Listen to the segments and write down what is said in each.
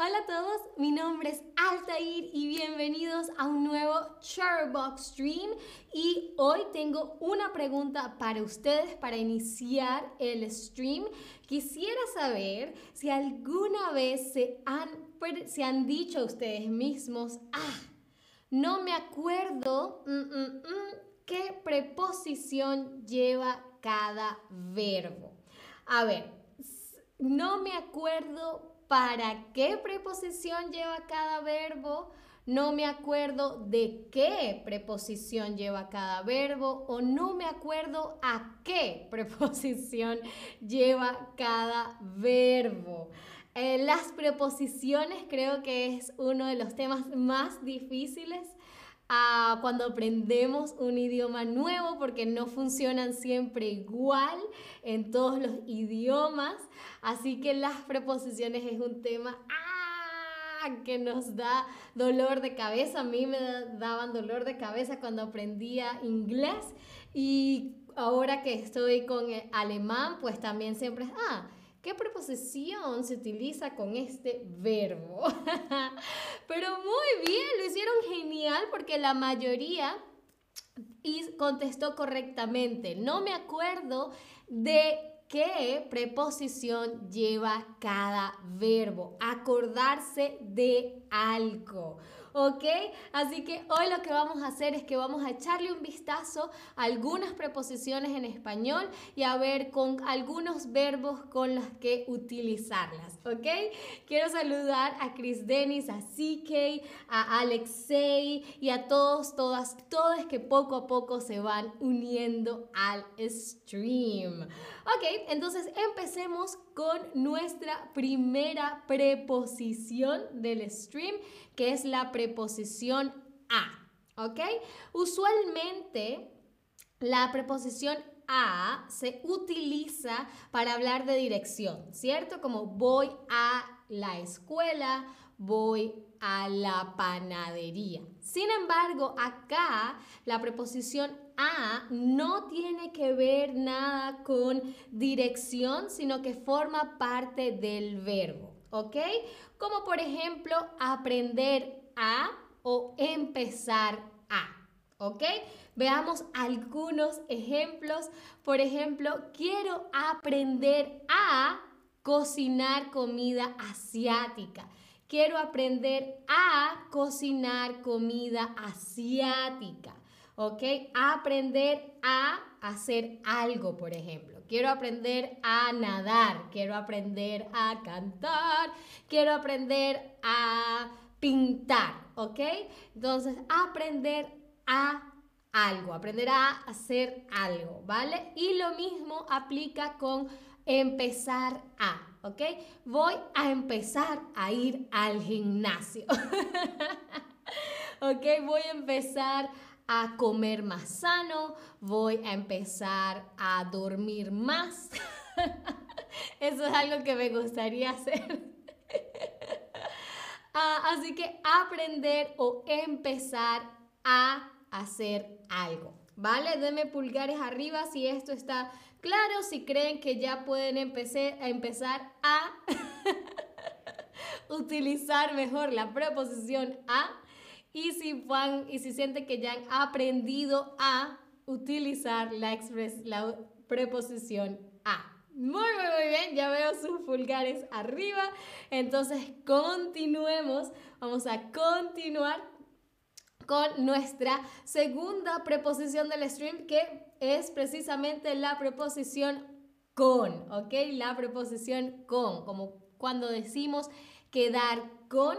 Hola a todos, mi nombre es Altair y bienvenidos a un nuevo Charbox Stream y hoy tengo una pregunta para ustedes para iniciar el stream. Quisiera saber si alguna vez se han, se han dicho ustedes mismos, ah, no me acuerdo mm, mm, mm, qué preposición lleva cada verbo. A ver, no me acuerdo para qué preposición lleva cada verbo, no me acuerdo de qué preposición lleva cada verbo o no me acuerdo a qué preposición lleva cada verbo. Eh, las preposiciones creo que es uno de los temas más difíciles cuando aprendemos un idioma nuevo porque no funcionan siempre igual en todos los idiomas. Así que las preposiciones es un tema ¡ah! que nos da dolor de cabeza. A mí me daban dolor de cabeza cuando aprendía inglés y ahora que estoy con alemán, pues también siempre es, ah, ¿Qué preposición se utiliza con este verbo? Pero muy bien, lo hicieron genial porque la mayoría contestó correctamente. No me acuerdo de qué preposición lleva cada verbo. Acordarse de algo. ¿Ok? Así que hoy lo que vamos a hacer es que vamos a echarle un vistazo a algunas preposiciones en español y a ver con algunos verbos con los que utilizarlas, ¿ok? Quiero saludar a Chris Dennis, a CK, a Alexei y a todos, todas, todos que poco a poco se van uniendo al stream. Ok, entonces empecemos con nuestra primera preposición del stream, que es la preposición a. ¿Ok? Usualmente la preposición a se utiliza para hablar de dirección, ¿cierto? Como voy a la escuela, voy a la panadería. Sin embargo, acá la preposición a no tiene que ver nada con dirección, sino que forma parte del verbo, ¿ok? Como por ejemplo, aprender a o empezar a, ¿ok? Veamos algunos ejemplos. Por ejemplo, quiero aprender a cocinar comida asiática. Quiero aprender a cocinar comida asiática. ¿Ok? Aprender a hacer algo, por ejemplo. Quiero aprender a nadar. Quiero aprender a cantar. Quiero aprender a pintar. ¿Ok? Entonces, aprender a algo. Aprender a hacer algo. ¿Vale? Y lo mismo aplica con empezar a. ¿ok? Voy a empezar a ir al gimnasio. ¿ok? Voy a empezar a comer más sano, voy a empezar a dormir más. Eso es algo que me gustaría hacer. Ah, así que aprender o empezar a hacer algo. ¿Vale? Denme pulgares arriba si esto está claro, si creen que ya pueden a empezar a utilizar mejor la preposición a van, y si sienten que ya han aprendido a utilizar la, express, la preposición a. Muy, muy, muy bien, ya veo sus pulgares arriba. Entonces, continuemos. Vamos a continuar con nuestra segunda preposición del stream, que es precisamente la preposición con, ¿ok? La preposición con, como cuando decimos quedar con,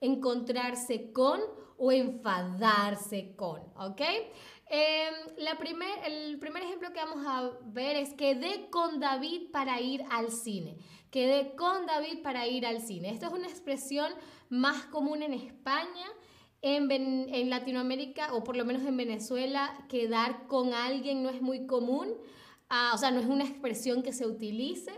encontrarse con o enfadarse con, ¿ok? Em, la primer, el primer ejemplo que vamos a ver es quedé con David para ir al cine. Quedé con David para ir al cine. Esta es una expresión más común en España en, Latinoamérica, o por lo menos en Venezuela, quedar con alguien no es muy común, ah, o sea, no es una expresión que se utilice,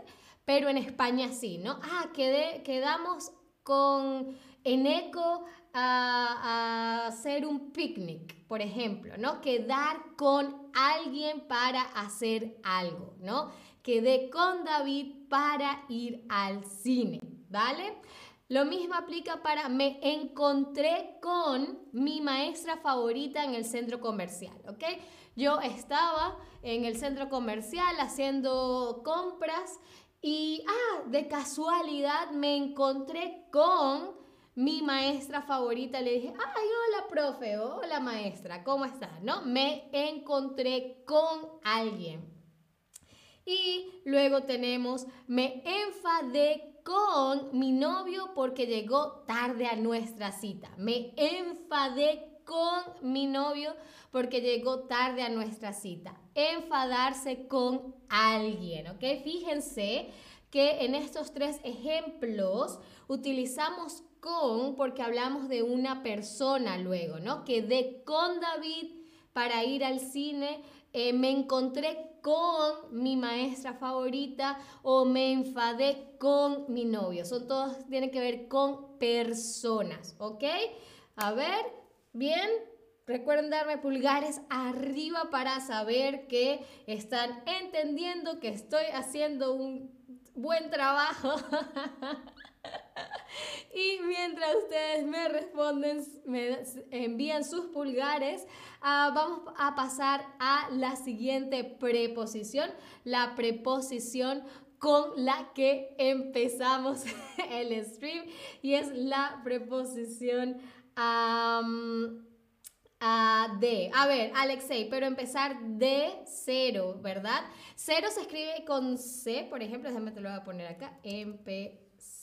pero en España sí, ¿no? Ah, quedé, quedamos con Eneco a, hacer un picnic, por ejemplo, ¿no? Quedar con alguien para hacer algo, ¿no? Quedé con David para ir al cine, ¿vale? Lo mismo aplica para me encontré con mi maestra favorita en el centro comercial, ¿ok? Yo estaba en el centro comercial haciendo compras y, ah, de casualidad me encontré con mi maestra favorita. Le dije, ay, hola, profe, hola, maestra, ¿cómo estás? ¿No? Me encontré con alguien. Y luego tenemos, me enfadé con mi novio porque llegó tarde a nuestra cita. Me enfadé con mi novio porque llegó tarde a nuestra cita. Enfadarse con alguien. Fíjense que en estos tres ejemplos utilizamos con porque hablamos de una persona luego, ¿no? Quedé con David para ir al cine, eh, me encontré con mi maestra favorita o me enfadé con mi novio. Son todos, tienen que ver con personas, ¿ok? A ver, bien. Recuerden darme pulgares arriba para saber que están entendiendo que estoy haciendo un buen trabajo. y mientras ustedes me responden, me envían sus pulgares, ah, vamos a pasar a la siguiente preposición, la preposición con la que empezamos el stream y es la preposición de. A ver, Alexei, pero empezar de cero, ¿verdad? Cero se escribe con C, por ejemplo, déjame te lo voy a poner acá.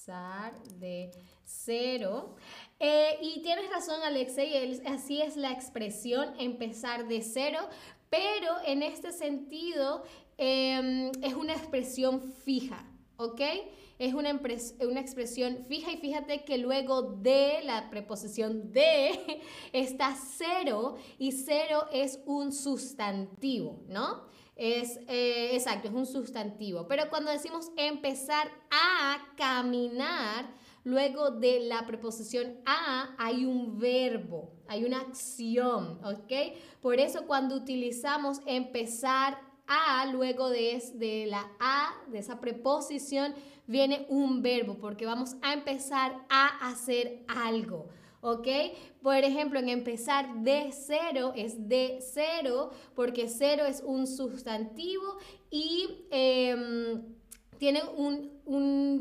Empezar de cero. Eh, y tienes razón, Alexei, así es la expresión, empezar de cero, pero en este sentido em, es una expresión fija, ¿ok? es una, una, expresión fija y fíjate que luego de la preposición de está cero y cero es un sustantivo, ¿no? Es eh, exacto, es un sustantivo. Pero cuando decimos empezar a caminar, luego de la preposición a hay un verbo, hay una acción, ¿ok? Por eso cuando utilizamos empezar a, luego de, de la a, de esa preposición, viene un verbo, porque vamos a empezar a hacer algo. ¿Ok? Por ejemplo, en empezar de cero es de cero, porque cero es un sustantivo y em, tiene un,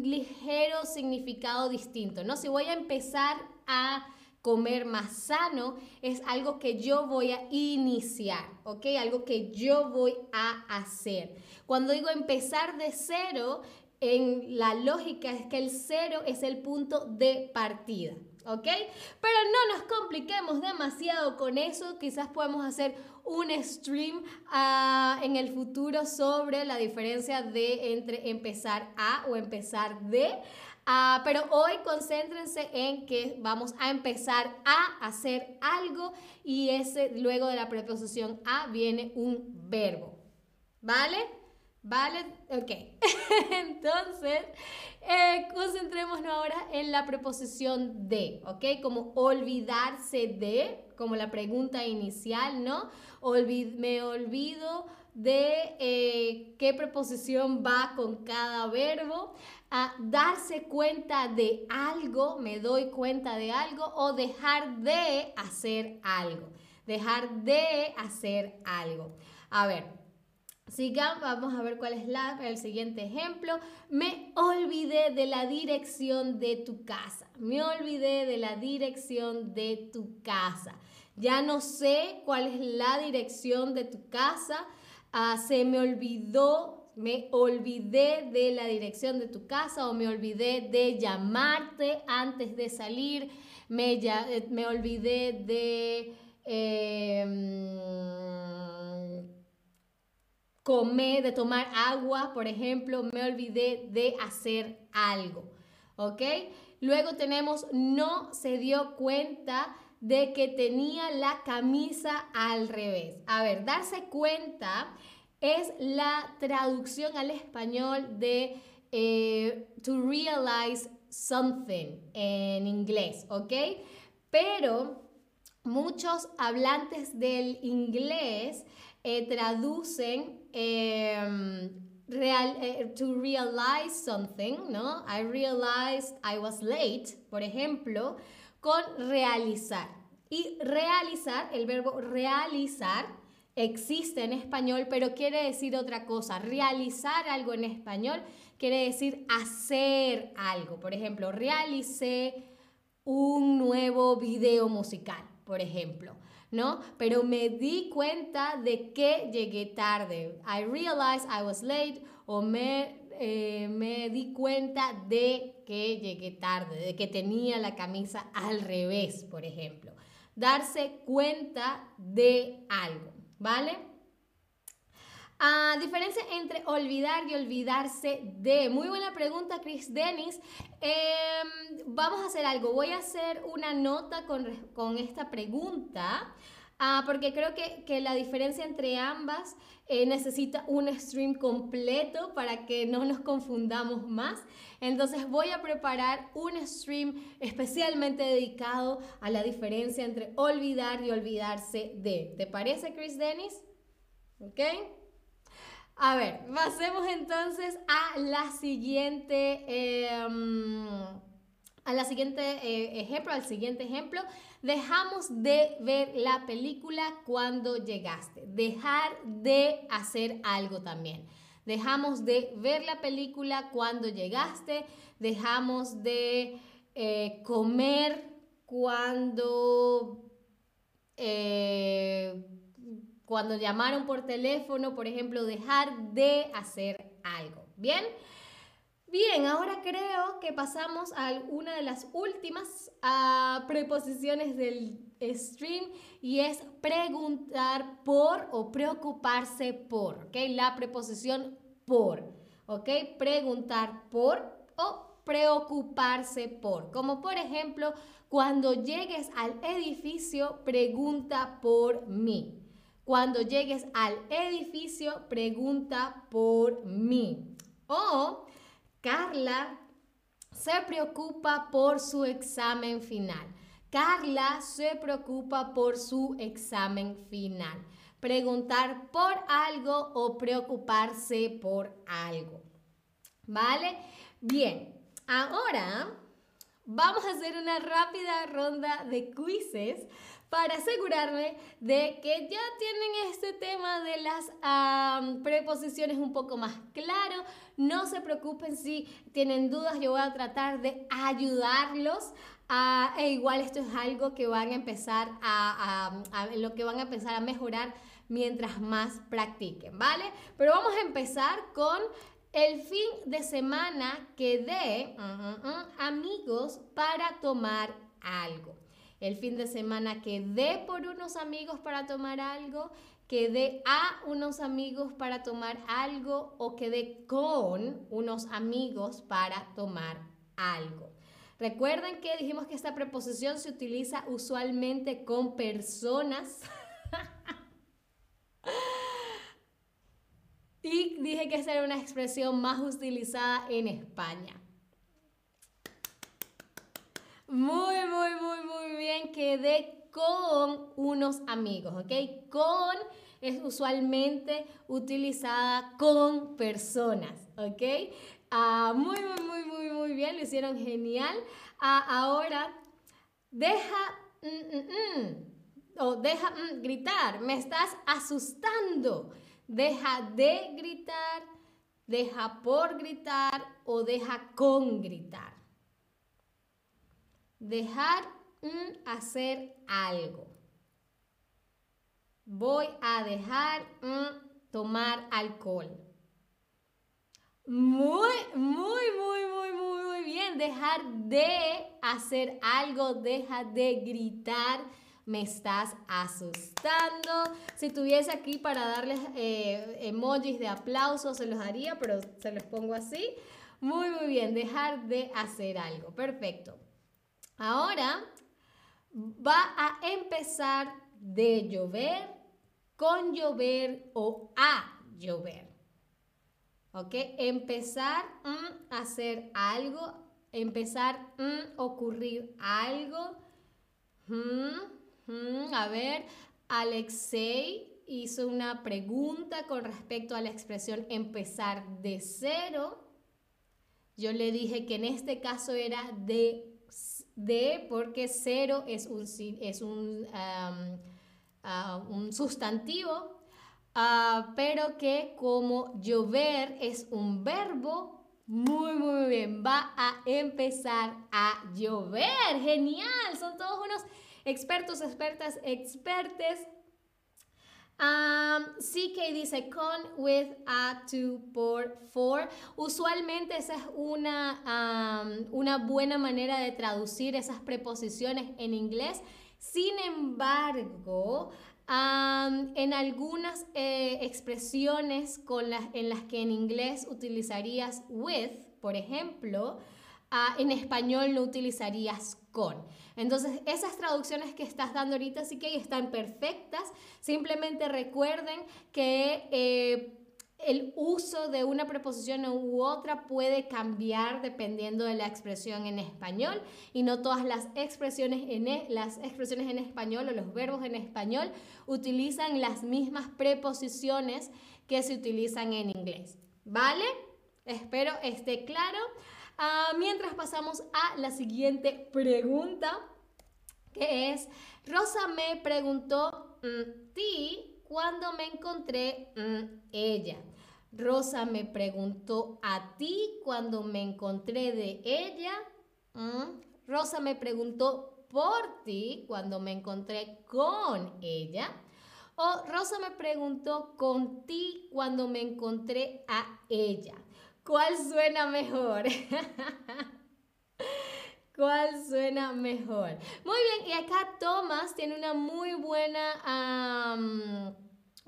ligero significado distinto, ¿no? Si voy a empezar a comer más sano, es algo que yo voy a iniciar, ¿ok? Algo que yo voy a hacer. Cuando digo empezar de cero, en la lógica es que el cero es el punto de partida. ¿Ok? Pero no nos compliquemos demasiado con eso. Quizás podemos hacer un stream ah, en el futuro sobre la diferencia de entre empezar a o empezar de. Ah, pero hoy concéntrense en que vamos a empezar a hacer algo y ese luego de la preposición a viene un verbo. ¿Vale? ¿Vale? Ok. Entonces, eh, concentrémonos ahora en la preposición de, ¿ok? Como olvidarse de, como la pregunta inicial, ¿no? me olvido de eh, qué preposición va con cada verbo. A darse cuenta de algo, me doy cuenta de algo, o dejar de hacer algo. Dejar de hacer algo. A ver, Sigamos, vamos a ver cuál es la, el siguiente ejemplo. Me olvidé de la dirección de tu casa. Me olvidé de la dirección de tu casa. Ya no sé cuál es la dirección de tu casa. Ah, se me olvidó, me olvidé de la dirección de tu casa o me olvidé de llamarte antes de salir. Me, eh, olvidé de... Em, comer, de tomar agua, por ejemplo, me olvidé de hacer algo, ¿ok? Luego tenemos no se dio cuenta de que tenía la camisa al revés. A ver, darse cuenta es la traducción al español de eh, to realize something en inglés, ¿ok? Pero muchos hablantes del inglés eh, traducen em, eh, to realize something, ¿no? I realized I was late, por ejemplo, con realizar. Y realizar, el verbo realizar, existe en español, pero quiere decir otra cosa. Realizar algo en español quiere decir hacer algo. Por ejemplo, realicé un nuevo video musical, por ejemplo. ¿no? Pero me di cuenta de que llegué tarde. I realized I was late o me, eh, me di cuenta de que llegué tarde, de que tenía la camisa al revés, por ejemplo. Darse cuenta de algo, ¿vale? A diferencia entre olvidar y olvidarse de. Muy buena pregunta, Chris Dennis. Em, vamos a hacer algo. Voy a hacer una nota con, esta pregunta. Ah, porque creo que, la diferencia entre ambas eh, necesita un stream completo para que no nos confundamos más. Entonces voy a preparar un stream especialmente dedicado a la diferencia entre olvidar y olvidarse de. ¿Te parece, Chris Dennis? ¿Ok? A ver, pasemos entonces a la siguiente, em, a la siguiente eh, ejemplo, al siguiente ejemplo. Dejamos de ver la película cuando llegaste. Dejar de hacer algo también. Dejamos de ver la película cuando llegaste. Dejamos de eh, comer cuando eh, cuando llamaron por teléfono, por ejemplo, dejar de hacer algo. ¿Bien? Bien, ahora creo que pasamos a una de las últimas ah, preposiciones del stream y es preguntar por o preocuparse por, ¿ok? La preposición por, ¿ok? Preguntar por o preocuparse por. Como por ejemplo, cuando llegues al edificio, pregunta por mí. Cuando llegues al edificio, pregunta por mí. O Carla se preocupa por su examen final. Carla se preocupa por su examen final. Preguntar por algo o preocuparse por algo. ¿Vale? Bien, ahora vamos a hacer una rápida ronda de quizzes para asegurarme de que ya tienen este tema de las preposiciones un poco más claro. No se preocupen si tienen dudas, yo voy a tratar de ayudarlos. e igual esto es algo que van a empezar a, lo que van a empezar a mejorar mientras más practiquen, ¿vale? Pero vamos a empezar con el fin de semana que dé amigos para tomar algo el fin de semana que dé por unos amigos para tomar algo, que dé a unos amigos para tomar algo o que dé con unos amigos para tomar algo. Recuerden que dijimos que esta preposición se utiliza usualmente con personas. y dije que esa era una expresión más utilizada en España. Muy, muy, muy, muy bien. Quedé con unos amigos, ¿ok? Con es usualmente utilizada con personas, ¿ok? Ah, muy, muy, muy, muy, muy bien. Lo hicieron genial. Ah, ahora, deja... Mm, mm, mm, o deja gritar. Me estás asustando. Deja de gritar, deja por gritar o deja con gritar. Dejar hacer algo. Voy a dejar tomar alcohol. Muy, muy, muy, muy, muy, muy bien. Dejar de hacer algo, deja de gritar. Me estás asustando. Si tuviese aquí para darles eh, emojis de aplauso, se los haría, pero se los pongo así. Muy, muy bien. Dejar de hacer algo. Perfecto. Ahora va a empezar de llover, con llover o a llover. ¿Ok? Empezar a hacer algo, empezar a ocurrir algo. a ver, Alexei hizo una pregunta con respecto a la expresión empezar de cero. Yo le dije que en este caso era de, de porque cero es un, es un, un sustantivo, pero que como llover es un verbo, muy, muy bien. Va a empezar a llover. Genial. Son todos unos expertos, expertas, expertes. Um, CK dice con, with, a, to, por, for. Usualmente esa es una, una buena manera de traducir esas preposiciones en inglés. Sin embargo, en algunas eh, expresiones con las, en las que en inglés utilizarías with, por ejemplo, ah, en español no utilizarías con. Entonces, esas traducciones que estás dando ahorita sí que están perfectas. Simplemente recuerden que eh, el uso de una preposición u otra puede cambiar dependiendo de la expresión en español y no todas las expresiones en, e, las expresiones en español o los verbos en español utilizan las mismas preposiciones que se utilizan en inglés. ¿Vale? Espero esté claro. Ah, mientras pasamos a la siguiente pregunta, que es, Rosa me preguntó, mm, ti, cuando me encontré mm, ella. Rosa me preguntó a ti cuando me encontré de ella. Mm. Rosa me preguntó por ti cuando me encontré con ella. O Rosa me preguntó con ti cuando me encontré a ella. ¿Cuál suena mejor? ¿Cuál suena mejor? Muy bien, y acá Thomas tiene una muy buena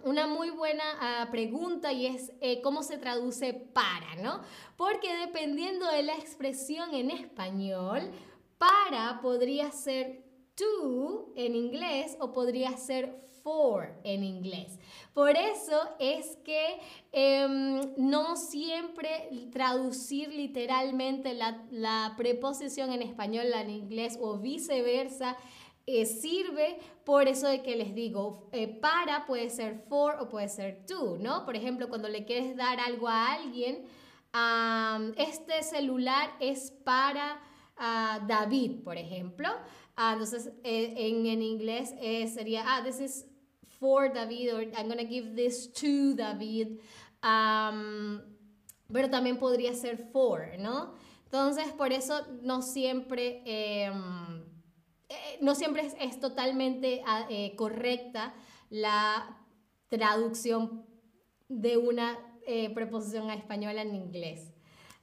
una muy buena ah, pregunta y es eh, cómo se traduce para, ¿no? Porque dependiendo de la expresión en español, para podría ser to en inglés o podría ser for en inglés. Por eso es que em, no siempre traducir literalmente la, la preposición en español en inglés o viceversa eh, sirve por eso de que les digo, eh, para puede ser for o puede ser to, ¿no? Por ejemplo, cuando le quieres dar algo a alguien, este celular es para ah, David, por ejemplo. Ah, entonces, eh, en, en, inglés sería, ah, this is for David, or I'm gonna give this to David. pero también podría ser for, ¿no? Entonces, por eso no siempre em, eh, no siempre es, totalmente ah, eh, correcta la traducción de una eh, preposición a española en inglés.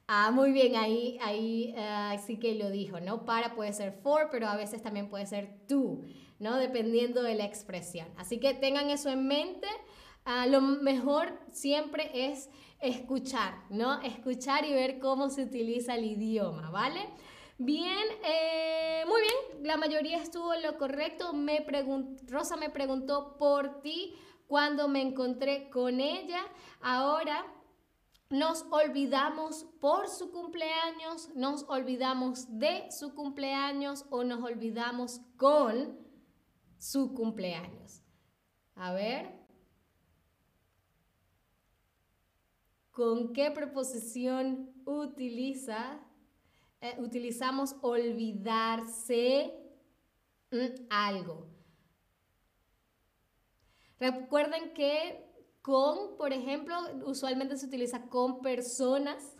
Ah, muy bien, ahí, ahí ah, sí que lo dijo, ¿no? Para puede ser for, pero a veces también puede ser to, ¿no? Dependiendo de la expresión. Así que tengan eso en mente. lo mejor siempre es escuchar, ¿no? Escuchar y ver cómo se utiliza el idioma, ¿vale? Bien, eh, muy bien, la mayoría estuvo en lo correcto. Me Rosa me preguntó por ti cuando me encontré con ella. Ahora nos olvidamos por su cumpleaños, nos olvidamos de su cumpleaños o nos olvidamos con su cumpleaños. A ver. ¿Con qué preposición utiliza eh, utilizamos olvidarse mm, algo. Recuerden que con, por ejemplo, usualmente se utiliza con personas.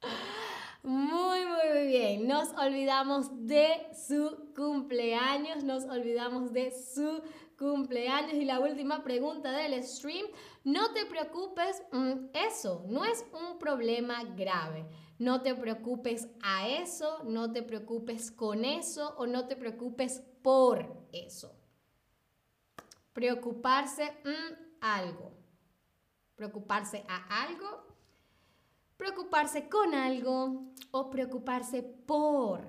Muy, muy, bien. Nos olvidamos de su cumpleaños, nos olvidamos de su cumpleaños. Y la última pregunta del stream, no te preocupes, mm, eso no es un problema grave. No te preocupes a eso, no te preocupes con eso o no te preocupes por eso. Preocuparse mm, algo. Preocuparse a algo. Preocuparse con algo o preocuparse por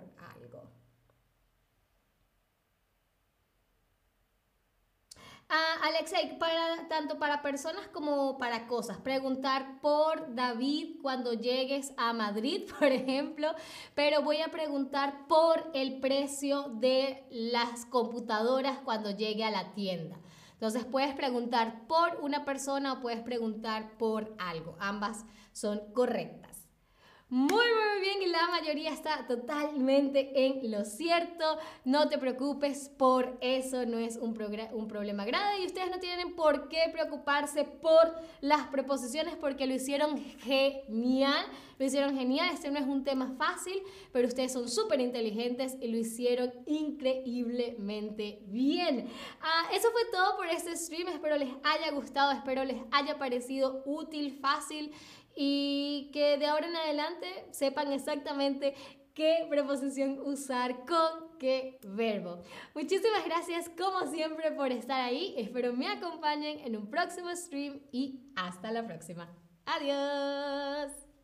Ah, Alexei, para, tanto para personas como para cosas. Preguntar por David cuando llegues a Madrid, por ejemplo, pero voy a preguntar por el precio de las computadoras cuando llegue a la tienda. Entonces puedes preguntar por una persona o puedes preguntar por algo. Ambas son correctas. Muy, muy bien y la mayoría está totalmente en lo cierto. No te preocupes por eso, no es un, un, problema grave y ustedes no tienen por qué preocuparse por las preposiciones porque lo hicieron genial. Lo hicieron genial, este no es un tema fácil, pero ustedes son súper inteligentes y lo hicieron increíblemente bien. Ah, eso fue todo por este stream, espero les haya gustado, espero les haya parecido útil, fácil y que de ahora en adelante sepan exactamente qué preposición usar con qué verbo. Muchísimas gracias como siempre por estar ahí. Espero me acompañen en un próximo stream y hasta la próxima. Adiós.